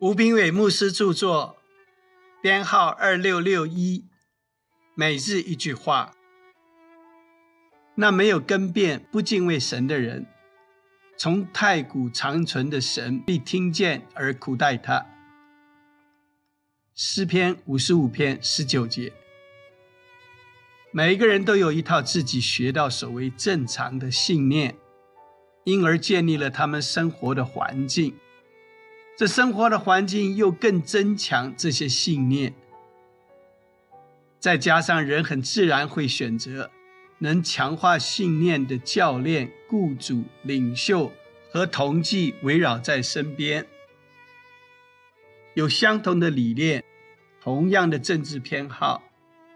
吴炳伟牧师著作，编号二六六一，每日一句话。那没有更变、不敬畏神的人，从太古长存的神必听见而苦待他。诗篇五十五篇十九节。每一个人都有一套自己学到所谓正常的信念，因而建立了他们生活的环境。这生活的环境又更增强这些信念，再加上人很自然会选择能强化信念的教练、雇主、领袖和同济围绕在身边，有相同的理念、同样的政治偏好、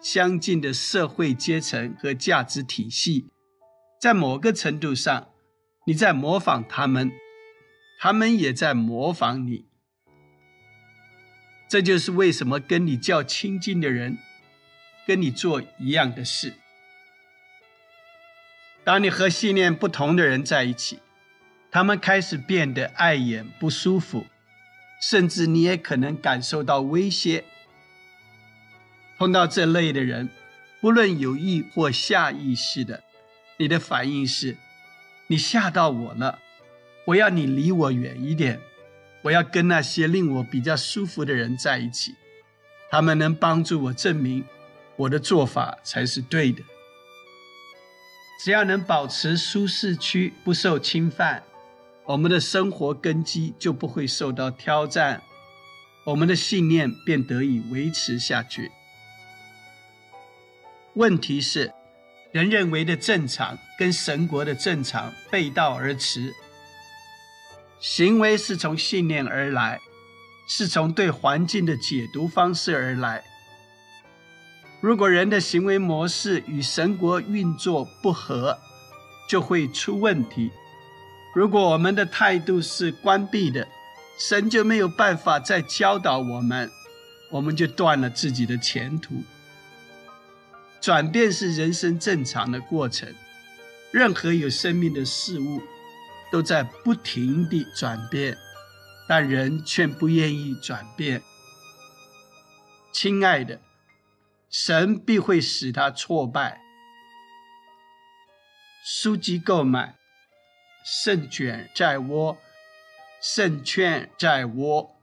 相近的社会阶层和价值体系，在某个程度上，你在模仿他们。他们也在模仿你，这就是为什么跟你较亲近的人跟你做一样的事。当你和信念不同的人在一起，他们开始变得碍眼、不舒服，甚至你也可能感受到威胁。碰到这类的人，不论有意或下意识的，你的反应是：你吓到我了。我要你离我远一点，我要跟那些令我比较舒服的人在一起，他们能帮助我证明我的做法才是对的。只要能保持舒适区不受侵犯，我们的生活根基就不会受到挑战，我们的信念便得以维持下去。问题是，人认为的正常跟神国的正常背道而驰。行为是从信念而来，是从对环境的解读方式而来。如果人的行为模式与神国运作不合，就会出问题。如果我们的态度是关闭的，神就没有办法再教导我们，我们就断了自己的前途。转变是人生正常的过程，任何有生命的事物。都在不停地转变，但人却不愿意转变。亲爱的，神必会使他挫败。书籍购买，胜券在握，胜券在握。